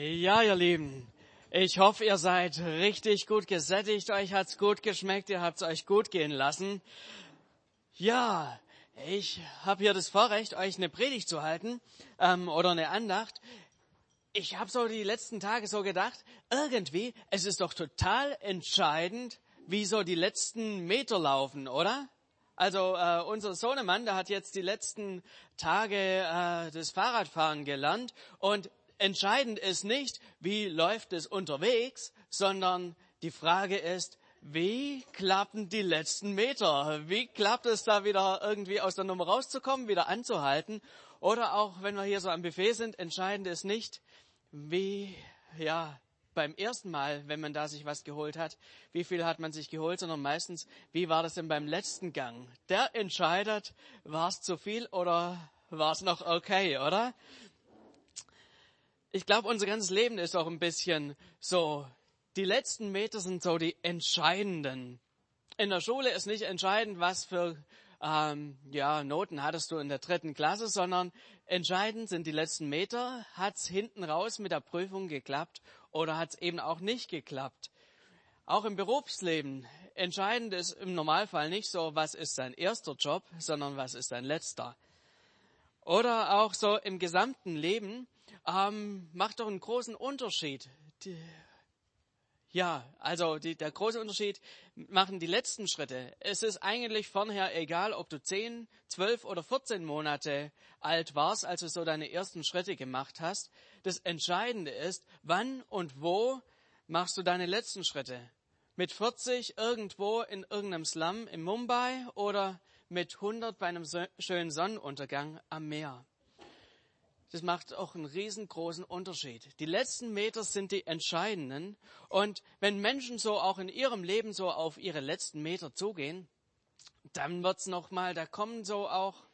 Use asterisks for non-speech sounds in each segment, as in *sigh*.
Ja, ihr Lieben, ich hoffe, ihr seid richtig gut gesättigt, euch hat's gut geschmeckt, ihr habt's euch gut gehen lassen. Ja, ich habe hier das Vorrecht, euch eine Predigt zu halten ähm, oder eine Andacht. Ich habe so die letzten Tage so gedacht, irgendwie, es ist doch total entscheidend, wie so die letzten Meter laufen, oder? Also äh, unser Sohnemann, der hat jetzt die letzten Tage äh, das Fahrradfahren gelernt und entscheidend ist nicht, wie läuft es unterwegs, sondern die Frage ist, wie klappen die letzten Meter? Wie klappt es da wieder irgendwie aus der Nummer rauszukommen, wieder anzuhalten? Oder auch wenn wir hier so am Buffet sind, entscheidend ist nicht, wie, ja, beim ersten Mal, wenn man da sich was geholt hat, wie viel hat man sich geholt, sondern meistens, wie war das denn beim letzten Gang? Der entscheidet, war es zu viel oder war es noch okay, oder? Ich glaube, unser ganzes Leben ist auch ein bisschen so, die letzten Meter sind so die entscheidenden. In der Schule ist nicht entscheidend, was für ähm, ja, Noten hattest du in der dritten Klasse, sondern entscheidend sind die letzten Meter. Hat's hinten raus mit der Prüfung geklappt oder hat's eben auch nicht geklappt? Auch im Berufsleben entscheidend ist im Normalfall nicht so, was ist dein erster Job, sondern was ist dein letzter. Oder auch so im gesamten Leben ähm, macht doch einen großen Unterschied. Die, ja, also die, der große Unterschied machen die letzten Schritte. Es ist eigentlich vorher egal, ob du 10, 12 oder 14 Monate alt warst, als du so deine ersten Schritte gemacht hast. Das Entscheidende ist, wann und wo machst du deine letzten Schritte. Mit 40 irgendwo in irgendeinem Slum in Mumbai oder mit 100 bei einem schönen Sonnenuntergang am Meer. Das macht auch einen riesengroßen Unterschied. Die letzten Meter sind die entscheidenden. Und wenn Menschen so auch in ihrem Leben so auf ihre letzten Meter zugehen, dann wird's noch mal, da kommen so auch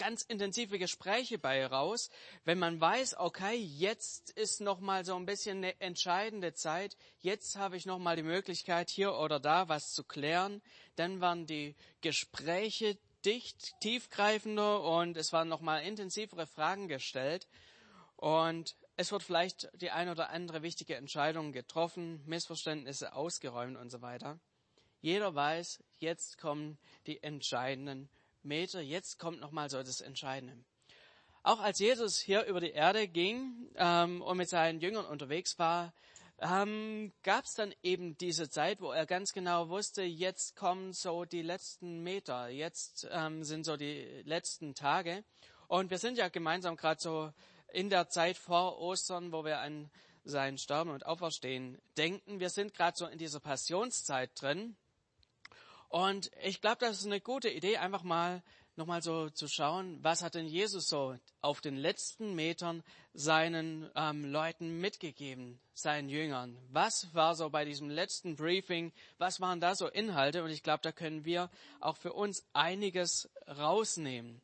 ganz intensive Gespräche bei raus, wenn man weiß, okay, jetzt ist noch mal so ein bisschen eine entscheidende Zeit, jetzt habe ich noch mal die Möglichkeit hier oder da was zu klären, dann waren die Gespräche dicht, tiefgreifender und es waren nochmal intensivere Fragen gestellt. Und es wird vielleicht die ein oder andere wichtige Entscheidung getroffen, Missverständnisse ausgeräumt und so weiter. Jeder weiß, jetzt kommen die entscheidenden Meter, jetzt kommt nochmal so das Entscheidende. Auch als Jesus hier über die Erde ging ähm, und mit seinen Jüngern unterwegs war, ähm, gab es dann eben diese Zeit, wo er ganz genau wusste, jetzt kommen so die letzten Meter, jetzt ähm, sind so die letzten Tage. Und wir sind ja gemeinsam gerade so in der Zeit vor Ostern, wo wir an sein Sterben und Auferstehen denken. Wir sind gerade so in dieser Passionszeit drin. Und ich glaube, das ist eine gute Idee, einfach mal nochmal so zu schauen, was hat denn Jesus so auf den letzten Metern seinen ähm, Leuten mitgegeben, seinen Jüngern? Was war so bei diesem letzten Briefing, was waren da so Inhalte? Und ich glaube, da können wir auch für uns einiges rausnehmen.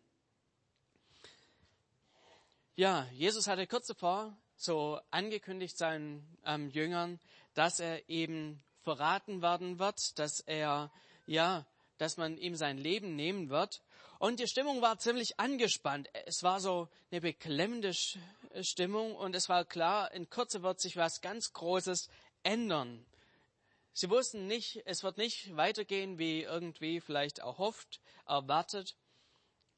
Ja, Jesus hatte kurz zuvor so angekündigt seinen ähm, Jüngern, dass er eben verraten werden wird, dass er, ja, dass man ihm sein Leben nehmen wird. Und die Stimmung war ziemlich angespannt. Es war so eine beklemmende Stimmung und es war klar, in Kürze wird sich was ganz Großes ändern. Sie wussten nicht, es wird nicht weitergehen, wie irgendwie vielleicht erhofft, erwartet.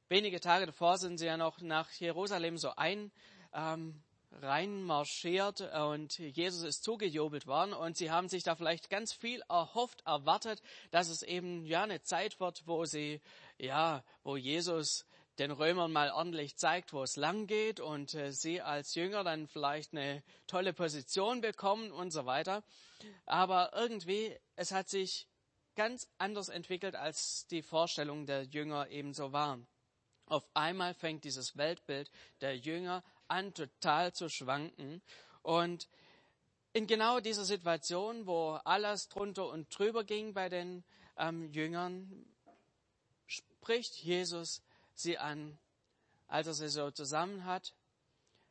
Wenige Tage davor sind sie ja noch nach Jerusalem so ein, ähm, reinmarschiert und Jesus ist zugejubelt worden und sie haben sich da vielleicht ganz viel erhofft, erwartet, dass es eben ja eine Zeit wird, wo sie ja, wo Jesus den Römern mal ordentlich zeigt, wo es lang geht und äh, sie als Jünger dann vielleicht eine tolle Position bekommen und so weiter. Aber irgendwie, es hat sich ganz anders entwickelt, als die Vorstellungen der Jünger ebenso waren. Auf einmal fängt dieses Weltbild der Jünger an, total zu schwanken. Und in genau dieser Situation, wo alles drunter und drüber ging bei den ähm, Jüngern, spricht Jesus sie an, als er sie so zusammen hat,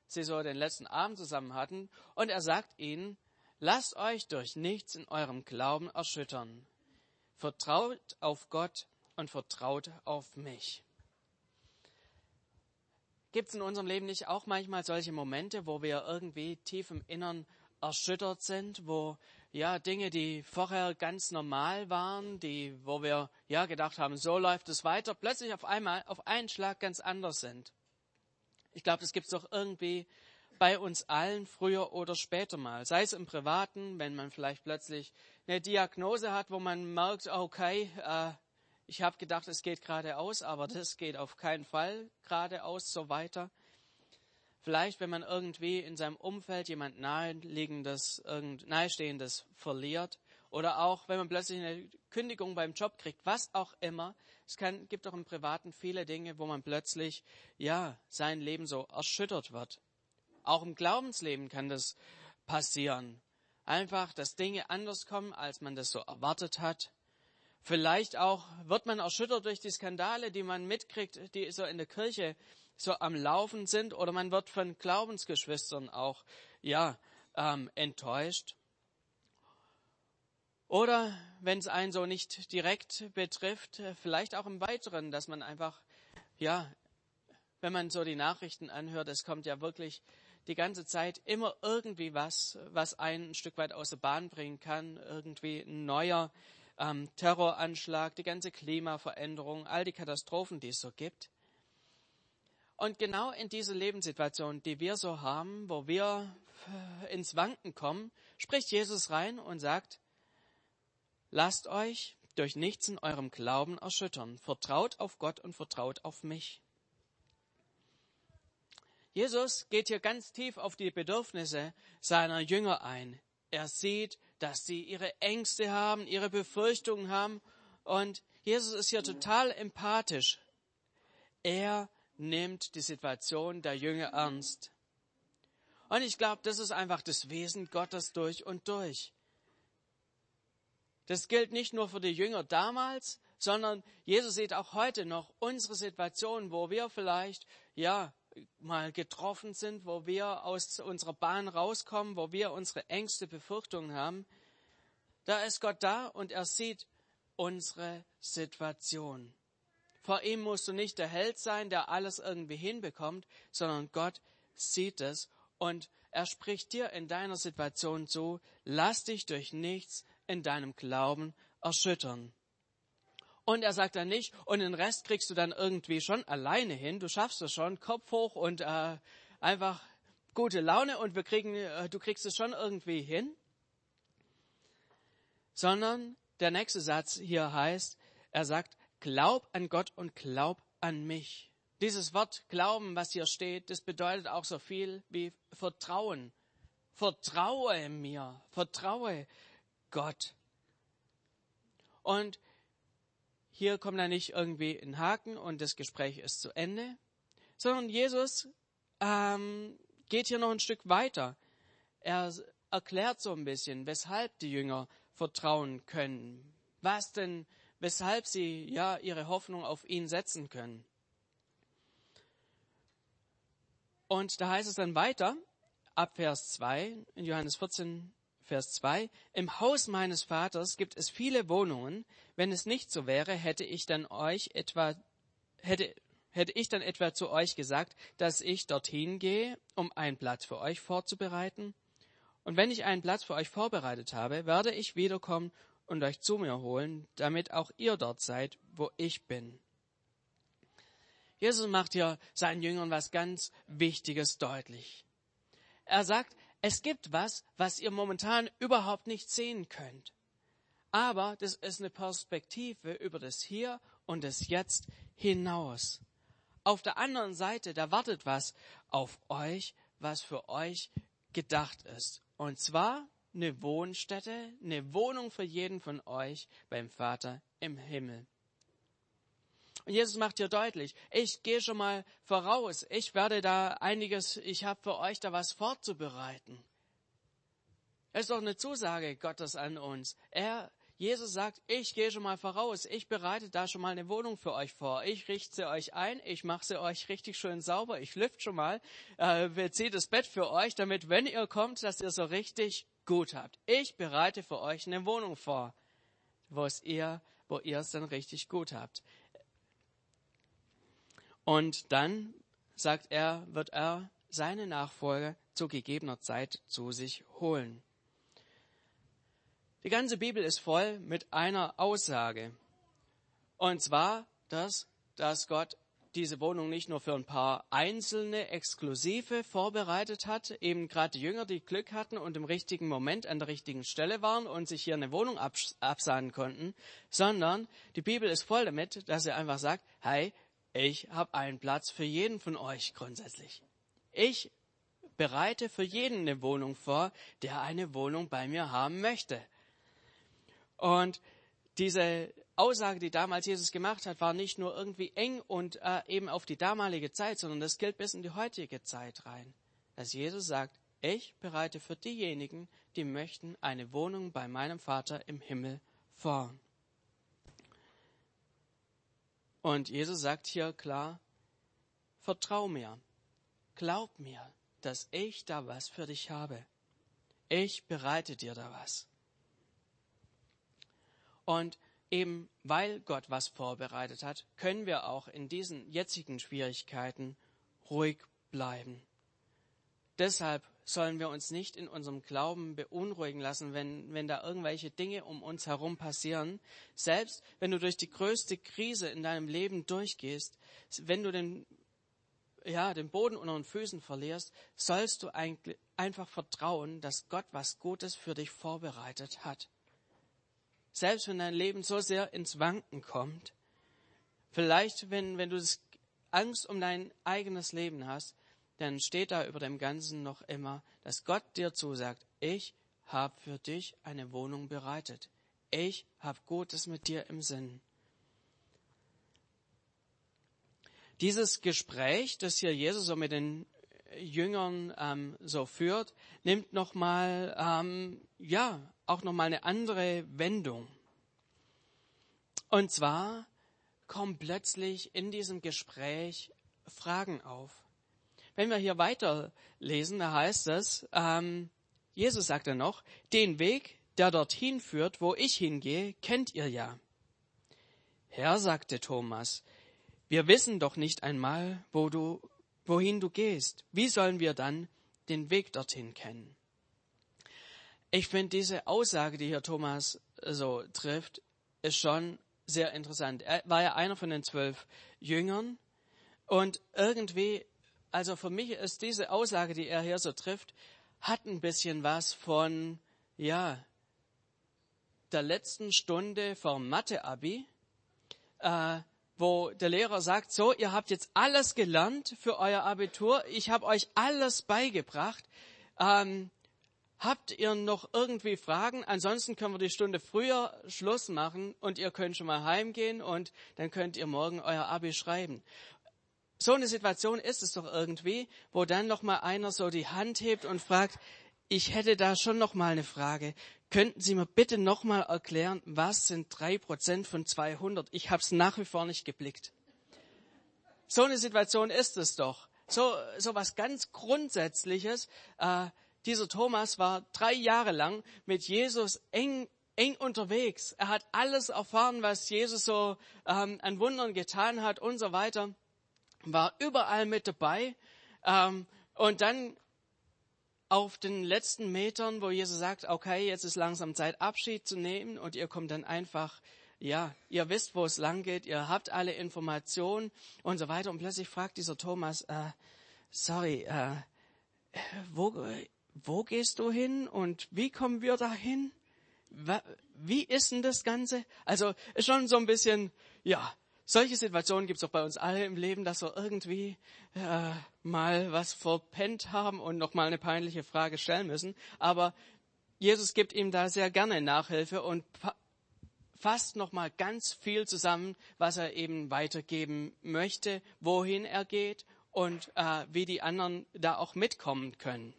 sie so den letzten Abend zusammen hatten, und er sagt ihnen, lasst euch durch nichts in eurem Glauben erschüttern. Vertraut auf Gott und vertraut auf mich. Gibt es in unserem Leben nicht auch manchmal solche Momente, wo wir irgendwie tief im Innern erschüttert sind, wo ja Dinge, die vorher ganz normal waren, die, wo wir ja gedacht haben, so läuft es weiter, plötzlich auf einmal auf einen Schlag ganz anders sind. Ich glaube, das gibt es doch irgendwie bei uns allen früher oder später mal. Sei es im Privaten, wenn man vielleicht plötzlich eine Diagnose hat, wo man merkt, okay, äh, ich habe gedacht, es geht geradeaus, aber das geht auf keinen Fall geradeaus so weiter. Vielleicht, wenn man irgendwie in seinem Umfeld jemand naheliegendes, irgend nahestehendes verliert. Oder auch, wenn man plötzlich eine Kündigung beim Job kriegt, was auch immer. Es kann, gibt auch im Privaten viele Dinge, wo man plötzlich, ja, sein Leben so erschüttert wird. Auch im Glaubensleben kann das passieren. Einfach, dass Dinge anders kommen, als man das so erwartet hat. Vielleicht auch wird man erschüttert durch die Skandale, die man mitkriegt, die so in der Kirche so am Laufen sind oder man wird von Glaubensgeschwistern auch, ja, ähm, enttäuscht. Oder wenn es einen so nicht direkt betrifft, vielleicht auch im Weiteren, dass man einfach, ja, wenn man so die Nachrichten anhört, es kommt ja wirklich die ganze Zeit immer irgendwie was, was einen ein Stück weit aus der Bahn bringen kann, irgendwie ein neuer ähm, Terroranschlag, die ganze Klimaveränderung, all die Katastrophen, die es so gibt. Und genau in diese Lebenssituation, die wir so haben, wo wir ins Wanken kommen, spricht Jesus rein und sagt, lasst euch durch nichts in eurem Glauben erschüttern. Vertraut auf Gott und vertraut auf mich. Jesus geht hier ganz tief auf die Bedürfnisse seiner Jünger ein. Er sieht, dass sie ihre Ängste haben, ihre Befürchtungen haben. Und Jesus ist hier total empathisch. Er nimmt die Situation der Jünger ernst. Und ich glaube, das ist einfach das Wesen Gottes durch und durch. Das gilt nicht nur für die Jünger damals, sondern Jesus sieht auch heute noch unsere Situation, wo wir vielleicht, ja, mal getroffen sind, wo wir aus unserer Bahn rauskommen, wo wir unsere Ängste, Befürchtungen haben. Da ist Gott da und er sieht unsere Situation. Vor ihm musst du nicht der Held sein, der alles irgendwie hinbekommt, sondern Gott sieht es und er spricht dir in deiner Situation zu, lass dich durch nichts in deinem Glauben erschüttern. Und er sagt dann nicht, und den Rest kriegst du dann irgendwie schon alleine hin, du schaffst es schon, Kopf hoch und äh, einfach gute Laune und wir kriegen, äh, du kriegst es schon irgendwie hin. Sondern der nächste Satz hier heißt, er sagt, Glaub an Gott und glaub an mich. Dieses Wort Glauben, was hier steht, das bedeutet auch so viel wie Vertrauen. Vertraue mir, vertraue Gott. Und hier kommt da nicht irgendwie ein Haken und das Gespräch ist zu Ende, sondern Jesus ähm, geht hier noch ein Stück weiter. Er erklärt so ein bisschen, weshalb die Jünger vertrauen können, was denn weshalb sie ja ihre Hoffnung auf ihn setzen können. Und da heißt es dann weiter, ab Vers 2, in Johannes 14, Vers 2, im Haus meines Vaters gibt es viele Wohnungen. Wenn es nicht so wäre, hätte ich dann euch etwa, hätte, hätte ich dann etwa zu euch gesagt, dass ich dorthin gehe, um einen Platz für euch vorzubereiten? Und wenn ich einen Platz für euch vorbereitet habe, werde ich wiederkommen und euch zu mir holen, damit auch ihr dort seid, wo ich bin. Jesus macht hier seinen Jüngern was ganz Wichtiges deutlich. Er sagt, es gibt was, was ihr momentan überhaupt nicht sehen könnt. Aber das ist eine Perspektive über das Hier und das Jetzt hinaus. Auf der anderen Seite, da wartet was auf euch, was für euch gedacht ist. Und zwar eine Wohnstätte, eine Wohnung für jeden von euch beim Vater im Himmel. Und Jesus macht hier deutlich, ich gehe schon mal voraus, ich werde da einiges, ich habe für euch da was vorzubereiten. Es ist doch eine Zusage Gottes an uns. Er, Jesus sagt, ich gehe schon mal voraus, ich bereite da schon mal eine Wohnung für euch vor, ich richte sie euch ein, ich mache sie euch richtig schön sauber, ich lüfte schon mal, äh, beziehe das Bett für euch, damit wenn ihr kommt, dass ihr so richtig gut habt. Ich bereite für euch eine Wohnung vor, wo es ihr, wo ihr es dann richtig gut habt. Und dann sagt er, wird er seine Nachfolger zu gegebener Zeit zu sich holen. Die ganze Bibel ist voll mit einer Aussage. Und zwar, dass, dass Gott diese Wohnung nicht nur für ein paar einzelne Exklusive vorbereitet hat, eben gerade die Jünger, die Glück hatten und im richtigen Moment an der richtigen Stelle waren und sich hier eine Wohnung absahnen konnten, sondern die Bibel ist voll damit, dass er einfach sagt, hey, ich habe einen Platz für jeden von euch grundsätzlich. Ich bereite für jeden eine Wohnung vor, der eine Wohnung bei mir haben möchte. Und diese Aussage, die damals Jesus gemacht hat, war nicht nur irgendwie eng und äh, eben auf die damalige Zeit, sondern das gilt bis in die heutige Zeit rein. Dass Jesus sagt, ich bereite für diejenigen, die möchten, eine Wohnung bei meinem Vater im Himmel vor. Und Jesus sagt hier klar, vertrau mir, glaub mir, dass ich da was für dich habe. Ich bereite dir da was. Und eben weil Gott was vorbereitet hat, können wir auch in diesen jetzigen Schwierigkeiten ruhig bleiben. Deshalb sollen wir uns nicht in unserem Glauben beunruhigen lassen, wenn, wenn da irgendwelche Dinge um uns herum passieren. Selbst wenn du durch die größte Krise in deinem Leben durchgehst, wenn du den, ja, den Boden unter den Füßen verlierst, sollst du eigentlich einfach vertrauen, dass Gott was Gutes für dich vorbereitet hat selbst wenn dein Leben so sehr ins Wanken kommt, vielleicht wenn, wenn du Angst um dein eigenes Leben hast, dann steht da über dem Ganzen noch immer, dass Gott dir zusagt, ich habe für dich eine Wohnung bereitet. Ich habe Gutes mit dir im Sinn. Dieses Gespräch, das hier Jesus so mit den Jüngern ähm, so führt, nimmt nochmal, ähm, ja, auch nochmal eine andere Wendung. Und zwar kommen plötzlich in diesem Gespräch Fragen auf. Wenn wir hier weiterlesen, da heißt es, ähm, Jesus sagte noch, den Weg, der dorthin führt, wo ich hingehe, kennt ihr ja. Herr, sagte Thomas, wir wissen doch nicht einmal, wo du wohin du gehst. Wie sollen wir dann den Weg dorthin kennen? Ich finde diese Aussage, die hier Thomas so trifft, ist schon sehr interessant. Er war ja einer von den zwölf Jüngern und irgendwie, also für mich ist diese Aussage, die er hier so trifft, hat ein bisschen was von, ja, der letzten Stunde vom Mathe-Abi. Äh, wo der Lehrer sagt, so, ihr habt jetzt alles gelernt für euer Abitur, ich habe euch alles beigebracht. Ähm, habt ihr noch irgendwie Fragen? Ansonsten können wir die Stunde früher Schluss machen und ihr könnt schon mal heimgehen und dann könnt ihr morgen euer Abi schreiben. So eine Situation ist es doch irgendwie, wo dann noch mal einer so die Hand hebt und fragt, ich hätte da schon noch mal eine Frage. Könnten Sie mir bitte noch mal erklären, was sind drei Prozent von 200? Ich habe es nach wie vor nicht geblickt. So eine Situation ist es doch. So, so was ganz Grundsätzliches. Äh, dieser Thomas war drei Jahre lang mit Jesus eng eng unterwegs. Er hat alles erfahren, was Jesus so ähm, an Wundern getan hat und so weiter. War überall mit dabei. Ähm, und dann auf den letzten Metern, wo Jesus sagt, okay, jetzt ist langsam Zeit, Abschied zu nehmen und ihr kommt dann einfach, ja, ihr wisst, wo es lang geht, ihr habt alle Informationen und so weiter. Und plötzlich fragt dieser Thomas, äh, sorry, äh, wo, wo gehst du hin und wie kommen wir dahin? Wie ist denn das Ganze? Also schon so ein bisschen, ja, solche Situationen gibt es auch bei uns alle im Leben, dass wir irgendwie äh, mal was verpennt haben und noch mal eine peinliche Frage stellen müssen. Aber Jesus gibt ihm da sehr gerne Nachhilfe und fasst noch mal ganz viel zusammen, was er eben weitergeben möchte, wohin er geht und äh, wie die anderen da auch mitkommen können.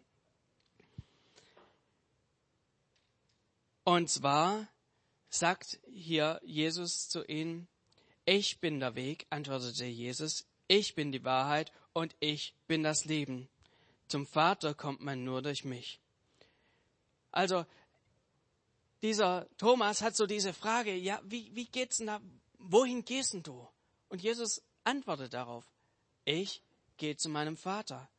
Und zwar sagt hier Jesus zu ihnen, ich bin der Weg, antwortete Jesus, ich bin die Wahrheit und ich bin das Leben. Zum Vater kommt man nur durch mich. Also, dieser Thomas hat so diese Frage, ja, wie, wie geht's denn da, wohin gehst denn du? Und Jesus antwortet darauf, ich geht zu meinem Vater.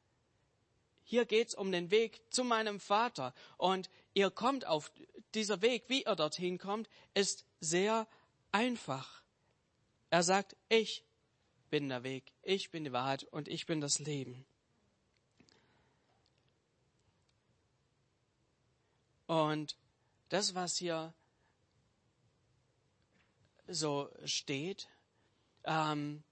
Hier geht's um den Weg zu meinem Vater. Und ihr kommt auf dieser Weg, wie ihr dorthin kommt, ist sehr einfach. Er sagt, ich bin der Weg, ich bin die Wahrheit und ich bin das Leben. Und das, was hier so steht, ähm,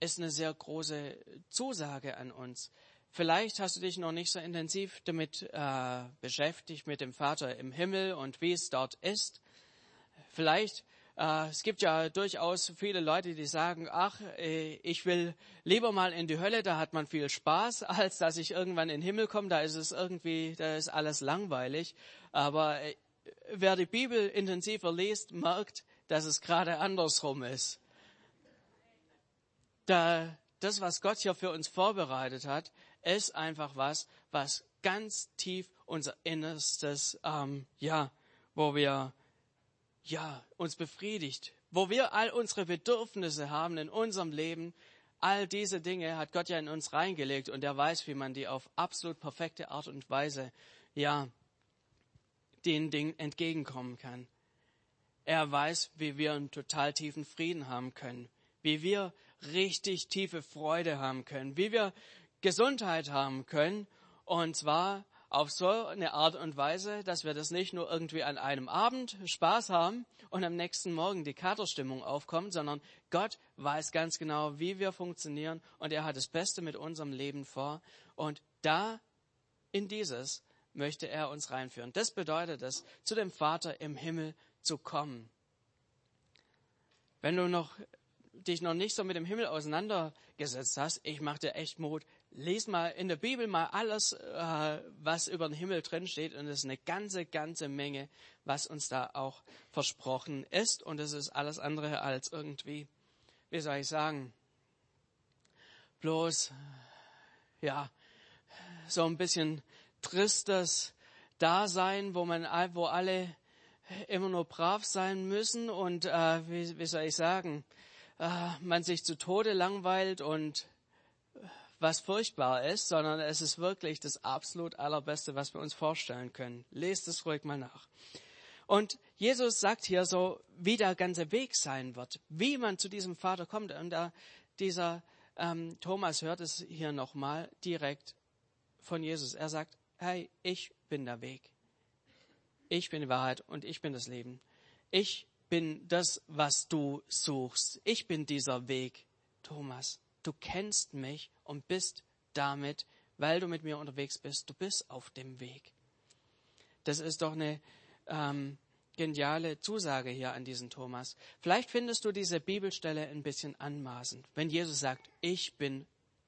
ist eine sehr große Zusage an uns. Vielleicht hast du dich noch nicht so intensiv damit äh, beschäftigt, mit dem Vater im Himmel und wie es dort ist. Vielleicht es gibt ja durchaus viele Leute, die sagen, ach, äh, ich will lieber mal in die Hölle, da hat man viel Spaß, *laughs* als dass ich irgendwann in den Himmel komme, da ist es irgendwie, da ist alles langweilig. Aber äh, wer die Bibel intensiver liest, merkt, dass es gerade andersrum ist. Da, das, was Gott hier für uns vorbereitet hat, ist einfach was, was ganz tief unser Innerstes, ähm, ja, wo wir ja, uns befriedigt, wo wir all unsere Bedürfnisse haben in unserem Leben, all diese Dinge hat Gott ja in uns reingelegt und er weiß, wie man die auf absolut perfekte Art und Weise, ja, den Dingen entgegenkommen kann. Er weiß, wie wir einen total tiefen Frieden haben können, wie wir richtig tiefe Freude haben können, wie wir Gesundheit haben können, und zwar auf so eine Art und Weise, dass wir das nicht nur irgendwie an einem Abend Spaß haben und am nächsten Morgen die Katerstimmung aufkommt, sondern Gott weiß ganz genau, wie wir funktionieren und er hat das Beste mit unserem Leben vor. Und da in dieses möchte er uns reinführen. Das bedeutet es, zu dem Vater im Himmel zu kommen. Wenn du noch dich noch nicht so mit dem Himmel auseinandergesetzt hast, ich mache dir echt Mut, Lies mal in der Bibel mal alles, äh, was über den Himmel drin steht. Und es ist eine ganze, ganze Menge, was uns da auch versprochen ist. Und es ist alles andere als irgendwie, wie soll ich sagen, bloß, ja, so ein bisschen tristes Dasein, wo man, wo alle immer nur brav sein müssen und, äh, wie, wie soll ich sagen, äh, man sich zu Tode langweilt und was furchtbar ist, sondern es ist wirklich das absolut allerbeste, was wir uns vorstellen können. Lest es ruhig mal nach. Und Jesus sagt hier so, wie der ganze Weg sein wird, wie man zu diesem Vater kommt. Und da dieser ähm, Thomas hört es hier nochmal direkt von Jesus. Er sagt, hey, ich bin der Weg. Ich bin die Wahrheit und ich bin das Leben. Ich bin das, was du suchst. Ich bin dieser Weg, Thomas du kennst mich und bist damit, weil du mit mir unterwegs bist, du bist auf dem Weg. Das ist doch eine ähm, geniale Zusage hier an diesen Thomas. Vielleicht findest du diese Bibelstelle ein bisschen anmaßend, wenn Jesus sagt, ich bin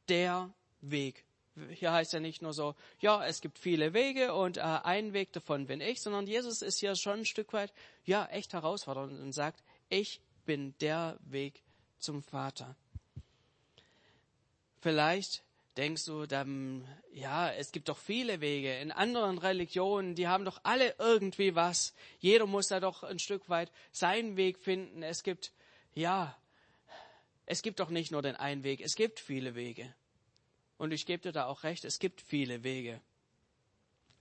der Weg. Hier heißt ja nicht nur so, ja, es gibt viele Wege und äh, ein Weg davon bin ich, sondern Jesus ist hier schon ein Stück weit, ja, echt herausfordernd und sagt, ich bin der Weg zum Vater. Vielleicht denkst du dann, ja, es gibt doch viele Wege. In anderen Religionen, die haben doch alle irgendwie was. Jeder muss da doch ein Stück weit seinen Weg finden. Es gibt, ja, es gibt doch nicht nur den einen Weg, es gibt viele Wege. Und ich gebe dir da auch recht, es gibt viele Wege.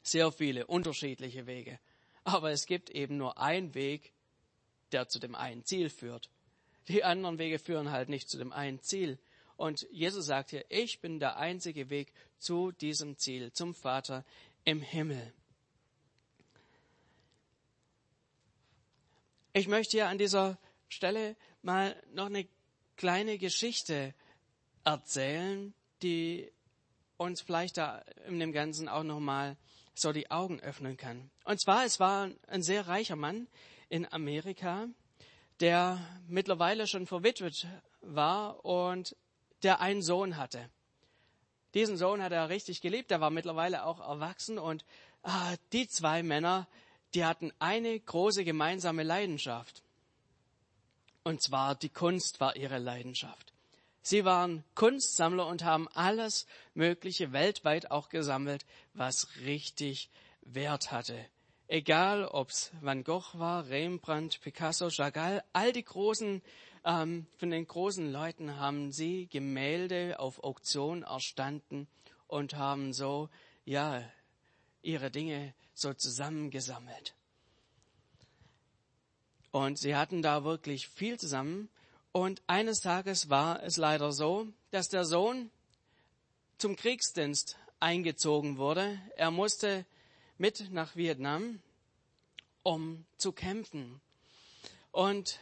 Sehr viele unterschiedliche Wege. Aber es gibt eben nur einen Weg, der zu dem einen Ziel führt. Die anderen Wege führen halt nicht zu dem einen Ziel. Und Jesus sagt hier, ich bin der einzige Weg zu diesem Ziel, zum Vater im Himmel. Ich möchte hier an dieser Stelle mal noch eine kleine Geschichte erzählen, die uns vielleicht da in dem Ganzen auch nochmal so die Augen öffnen kann. Und zwar, es war ein sehr reicher Mann in Amerika, der mittlerweile schon verwitwet war und der einen Sohn hatte. Diesen Sohn hat er richtig geliebt, der war mittlerweile auch erwachsen und ah, die zwei Männer, die hatten eine große gemeinsame Leidenschaft. Und zwar die Kunst war ihre Leidenschaft. Sie waren Kunstsammler und haben alles Mögliche weltweit auch gesammelt, was richtig Wert hatte egal ob's Van Gogh war, Rembrandt, Picasso, Chagall, all die großen, ähm, von den großen Leuten haben sie Gemälde auf Auktion erstanden und haben so, ja, ihre Dinge so zusammengesammelt. Und sie hatten da wirklich viel zusammen. Und eines Tages war es leider so, dass der Sohn zum Kriegsdienst eingezogen wurde. Er musste mit nach Vietnam, um zu kämpfen. Und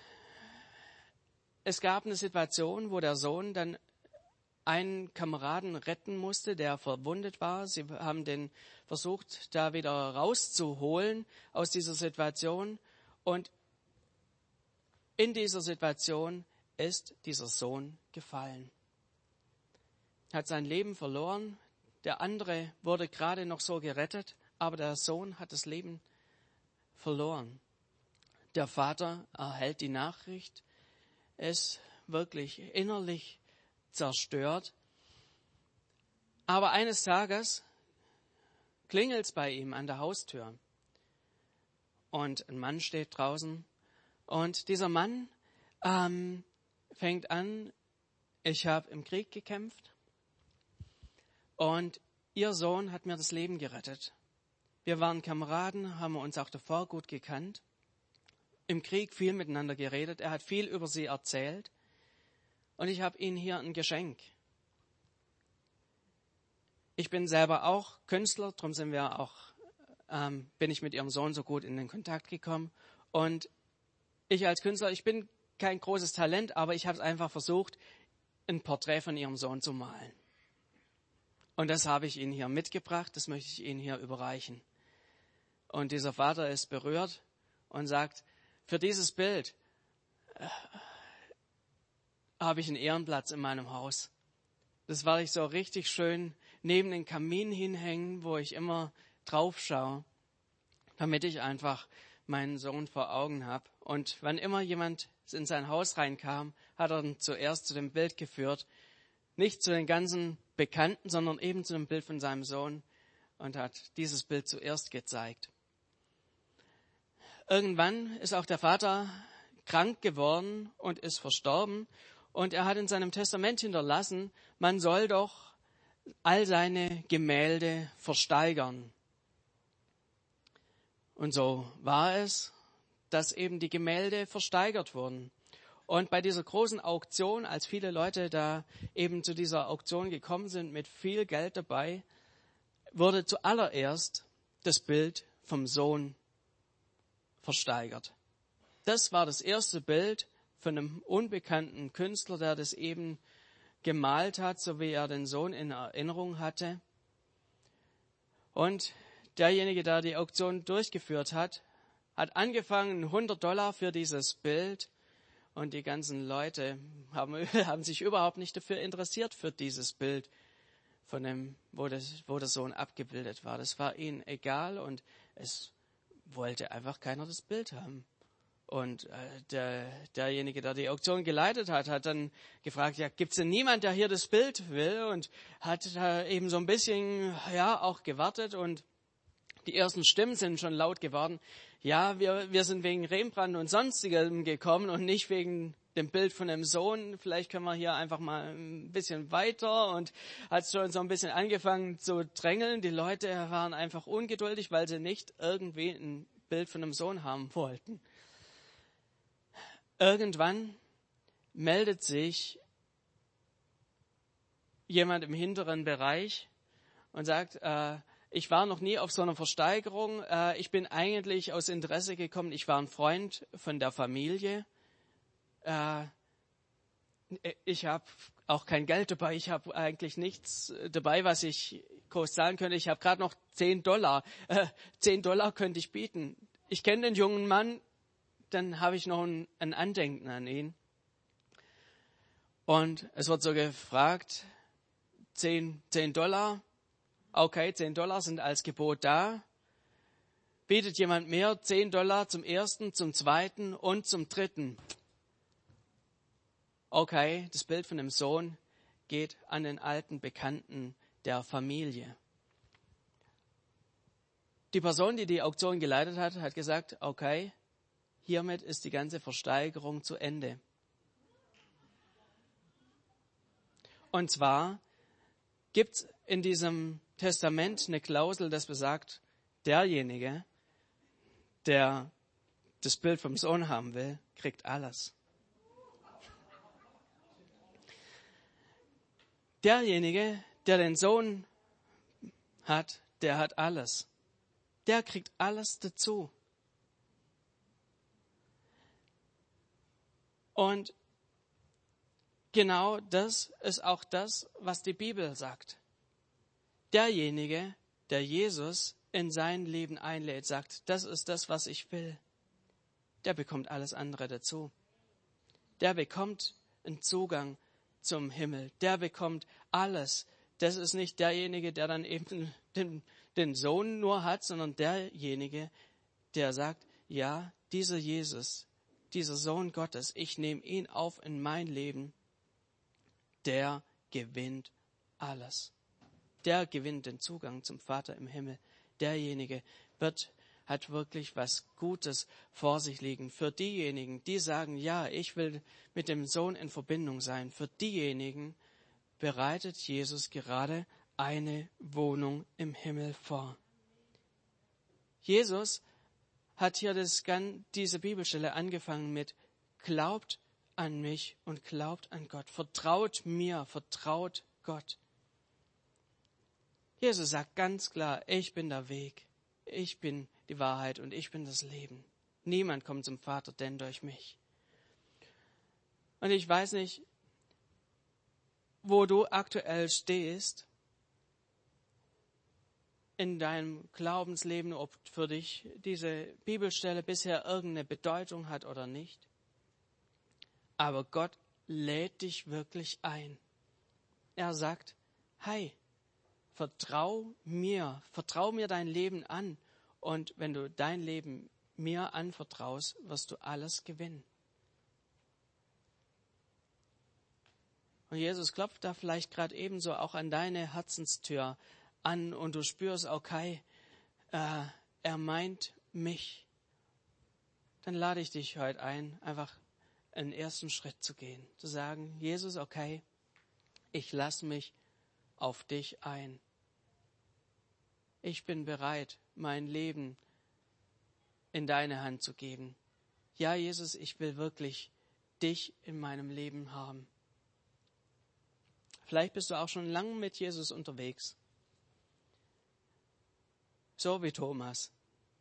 es gab eine Situation, wo der Sohn dann einen Kameraden retten musste, der verwundet war. Sie haben den versucht, da wieder rauszuholen aus dieser Situation. Und in dieser Situation ist dieser Sohn gefallen. Hat sein Leben verloren. Der andere wurde gerade noch so gerettet, aber der Sohn hat das Leben verloren. Der Vater erhält die Nachricht, ist wirklich innerlich zerstört. Aber eines Tages klingelt es bei ihm an der Haustür. Und ein Mann steht draußen. Und dieser Mann ähm, fängt an, ich habe im Krieg gekämpft. Und ihr Sohn hat mir das Leben gerettet. Wir waren Kameraden, haben uns auch davor gut gekannt. Im Krieg viel miteinander geredet. Er hat viel über sie erzählt. Und ich habe ihnen hier ein Geschenk. Ich bin selber auch Künstler, darum sind wir auch, ähm, bin ich mit ihrem Sohn so gut in den Kontakt gekommen. Und ich als Künstler, ich bin kein großes Talent, aber ich habe es einfach versucht, ein Porträt von ihrem Sohn zu malen. Und das habe ich Ihnen hier mitgebracht, das möchte ich Ihnen hier überreichen. Und dieser Vater ist berührt und sagt, für dieses Bild äh, habe ich einen Ehrenplatz in meinem Haus. Das werde ich so richtig schön neben den Kamin hinhängen, wo ich immer drauf schaue, damit ich einfach meinen Sohn vor Augen habe. Und wann immer jemand in sein Haus reinkam, hat er ihn zuerst zu dem Bild geführt. Nicht zu den ganzen Bekannten, sondern eben zu dem Bild von seinem Sohn und hat dieses Bild zuerst gezeigt. Irgendwann ist auch der Vater krank geworden und ist verstorben. Und er hat in seinem Testament hinterlassen, man soll doch all seine Gemälde versteigern. Und so war es, dass eben die Gemälde versteigert wurden. Und bei dieser großen Auktion, als viele Leute da eben zu dieser Auktion gekommen sind mit viel Geld dabei, wurde zuallererst das Bild vom Sohn versteigert. Das war das erste Bild von einem unbekannten Künstler, der das eben gemalt hat, so wie er den Sohn in Erinnerung hatte. Und derjenige, der die Auktion durchgeführt hat, hat angefangen, 100 Dollar für dieses Bild und die ganzen Leute haben, *laughs* haben sich überhaupt nicht dafür interessiert für dieses Bild von dem, wo, das, wo der Sohn abgebildet war. Das war ihnen egal und es wollte einfach keiner das Bild haben. Und äh, der, derjenige, der die Auktion geleitet hat, hat dann gefragt, ja, gibt's denn niemand, der hier das Bild will? Und hat da eben so ein bisschen, ja, auch gewartet und die ersten Stimmen sind schon laut geworden. Ja, wir, wir sind wegen Rembrandt und sonstigem gekommen und nicht wegen dem Bild von dem Sohn. Vielleicht können wir hier einfach mal ein bisschen weiter und hat schon so ein bisschen angefangen zu drängeln. Die Leute waren einfach ungeduldig, weil sie nicht irgendwie ein Bild von dem Sohn haben wollten. Irgendwann meldet sich jemand im hinteren Bereich und sagt, äh, ich war noch nie auf so einer Versteigerung. Äh, ich bin eigentlich aus Interesse gekommen. Ich war ein Freund von der Familie. Äh, ich habe auch kein Geld dabei. Ich habe eigentlich nichts dabei, was ich groß zahlen könnte. Ich habe gerade noch 10 Dollar. Äh, 10 Dollar könnte ich bieten. Ich kenne den jungen Mann, dann habe ich noch ein, ein Andenken an ihn. Und es wird so gefragt, 10, 10 Dollar, okay, 10 Dollar sind als Gebot da. Bietet jemand mehr 10 Dollar zum ersten, zum zweiten und zum dritten? Okay, das Bild von dem Sohn geht an den alten Bekannten der Familie. die Person, die die Auktion geleitet hat, hat gesagt, okay, hiermit ist die ganze Versteigerung zu Ende. Und zwar gibt es in diesem Testament eine Klausel, das besagt, derjenige, der das Bild vom Sohn haben will, kriegt alles. Derjenige, der den Sohn hat, der hat alles. Der kriegt alles dazu. Und genau das ist auch das, was die Bibel sagt. Derjenige, der Jesus in sein Leben einlädt, sagt, das ist das, was ich will, der bekommt alles andere dazu. Der bekommt einen Zugang zum Himmel. Der bekommt alles. Das ist nicht derjenige, der dann eben *laughs* den, den Sohn nur hat, sondern derjenige, der sagt, ja, dieser Jesus, dieser Sohn Gottes, ich nehme ihn auf in mein Leben, der gewinnt alles. Der gewinnt den Zugang zum Vater im Himmel. Derjenige wird, hat wirklich was Gutes vor sich liegen. Für diejenigen, die sagen, ja, ich will mit dem Sohn in Verbindung sein, für diejenigen bereitet Jesus gerade eine Wohnung im Himmel vor. Jesus hat hier das, diese Bibelstelle angefangen mit Glaubt an mich und glaubt an Gott. Vertraut mir, vertraut Gott. Jesus sagt ganz klar, ich bin der Weg, ich bin die Wahrheit und ich bin das Leben. Niemand kommt zum Vater denn durch mich. Und ich weiß nicht, wo du aktuell stehst in deinem Glaubensleben, ob für dich diese Bibelstelle bisher irgendeine Bedeutung hat oder nicht. Aber Gott lädt dich wirklich ein. Er sagt, hey, vertrau mir, vertrau mir dein Leben an. Und wenn du dein Leben mir anvertraust, wirst du alles gewinnen. Und Jesus klopft da vielleicht gerade ebenso auch an deine Herzenstür an und du spürst, okay, äh, er meint mich. Dann lade ich dich heute ein, einfach einen ersten Schritt zu gehen, zu sagen, Jesus, okay, ich lasse mich auf dich ein. Ich bin bereit, mein Leben in deine Hand zu geben. Ja, Jesus, ich will wirklich dich in meinem Leben haben. Vielleicht bist du auch schon lange mit Jesus unterwegs. So wie Thomas.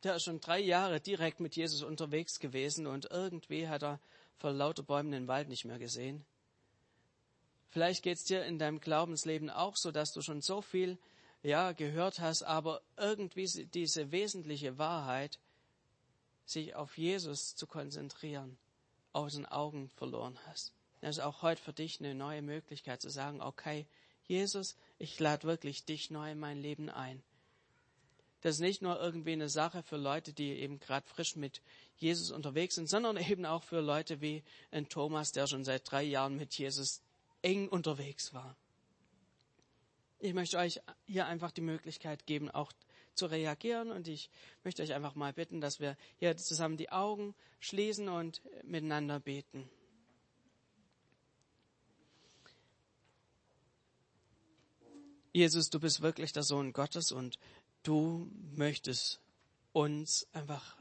Der ist schon drei Jahre direkt mit Jesus unterwegs gewesen und irgendwie hat er vor lauter Bäumen den Wald nicht mehr gesehen. Vielleicht geht es dir in deinem Glaubensleben auch so, dass du schon so viel ja, gehört hast, aber irgendwie diese wesentliche Wahrheit, sich auf Jesus zu konzentrieren, aus den Augen verloren hast. Das ist auch heute für dich eine neue Möglichkeit zu sagen, okay, Jesus, ich lade wirklich dich neu in mein Leben ein. Das ist nicht nur irgendwie eine Sache für Leute, die eben gerade frisch mit Jesus unterwegs sind, sondern *laughs* eben auch für Leute wie ein Thomas, der schon seit drei Jahren mit Jesus eng unterwegs war. Ich möchte euch hier einfach die Möglichkeit geben, auch zu reagieren und ich möchte euch einfach mal bitten, dass wir hier zusammen die Augen schließen und miteinander beten. Jesus, du bist wirklich der Sohn Gottes und du möchtest uns einfach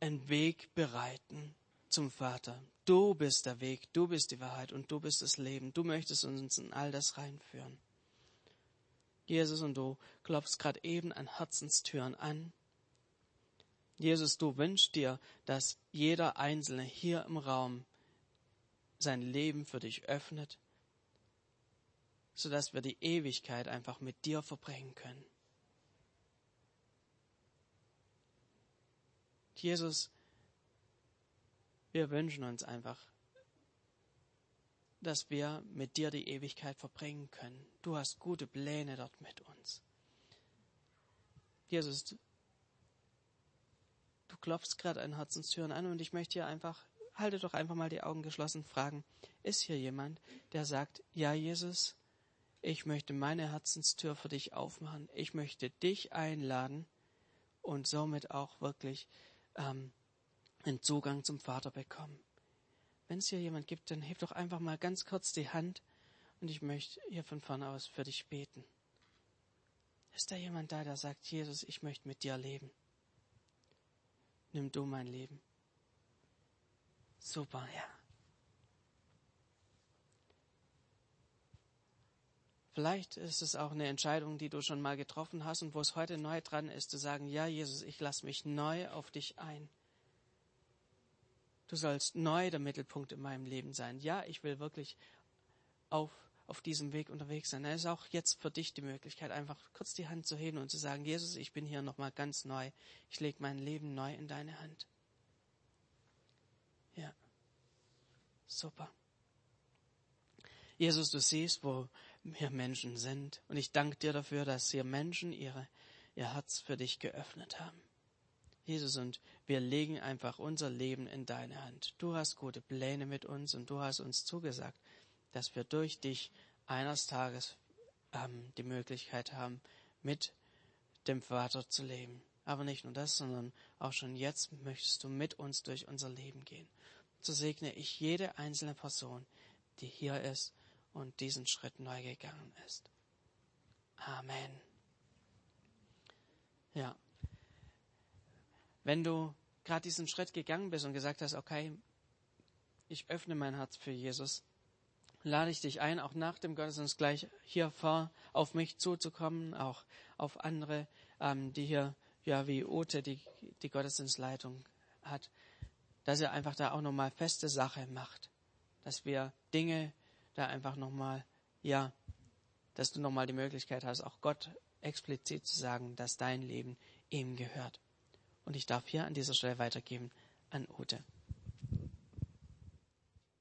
einen Weg bereiten zum Vater. Du bist der Weg, du bist die Wahrheit und du bist das Leben. Du möchtest uns in all das reinführen. Jesus, und du klopfst gerade eben an Herzenstüren an. Jesus, du wünschst dir, dass jeder Einzelne hier im Raum sein Leben für dich öffnet, sodass wir die Ewigkeit einfach mit dir verbringen können. Jesus, wir wünschen uns einfach, dass wir mit dir die Ewigkeit verbringen können. Du hast gute Pläne dort mit uns. Jesus, du, klopfst gerade an Herzenstüren an und ich möchte hier einfach, halte doch einfach mal die Augen geschlossen, fragen, ist hier jemand, der sagt, ja Jesus, ich möchte meine Herzenstür für dich aufmachen, ich möchte dich einladen und somit auch wirklich ähm, einen Zugang zum Vater bekommen. Wenn es hier jemand gibt, dann heb doch einfach mal ganz kurz die Hand und ich möchte hier von vorne aus für dich beten. Ist da jemand da, der sagt, Jesus, ich möchte mit dir leben? Nimm du mein Leben. Super, ja. Vielleicht ist es auch eine Entscheidung, die du schon mal getroffen hast und wo es heute neu dran ist, zu sagen, ja, Jesus, ich lasse mich neu auf dich ein. Du sollst neu der Mittelpunkt in meinem Leben sein. Ja, ich will wirklich auf, auf diesem Weg unterwegs sein. Es ist auch jetzt für dich die Möglichkeit, einfach kurz die Hand zu heben und zu sagen, Jesus, ich bin hier nochmal ganz neu. Ich lege mein Leben neu in deine Hand. Ja. Super. Jesus, du siehst, wo wir Menschen sind. Und ich danke dir dafür, dass hier Menschen ihre, ihr Herz für dich geöffnet haben. Jesus, und wir legen einfach unser Leben in deine Hand. Du hast gute Pläne mit uns und du hast uns zugesagt, dass wir durch dich eines Tages ähm, die Möglichkeit haben, mit dem Vater zu leben. Aber nicht nur das, sondern auch schon jetzt möchtest du mit uns durch unser Leben gehen. So segne ich jede einzelne Person, die hier ist und diesen Schritt neu gegangen ist. Amen. Ja, wenn du gerade diesen Schritt gegangen bist und gesagt hast, okay, ich öffne mein Herz für Jesus, lade ich dich ein, auch nach dem Gottesdienst gleich hier vor auf mich zuzukommen, auch auf andere, ähm, die hier, ja, wie Ute, die, die Gottesdienstleitung hat, dass ihr einfach da auch nochmal feste Sache macht, dass wir Dinge da einfach nochmal, ja, dass du nochmal die Möglichkeit hast, auch Gott explizit zu sagen, dass dein Leben ihm gehört. Und ich darf hier an dieser Stelle weitergeben an Ute.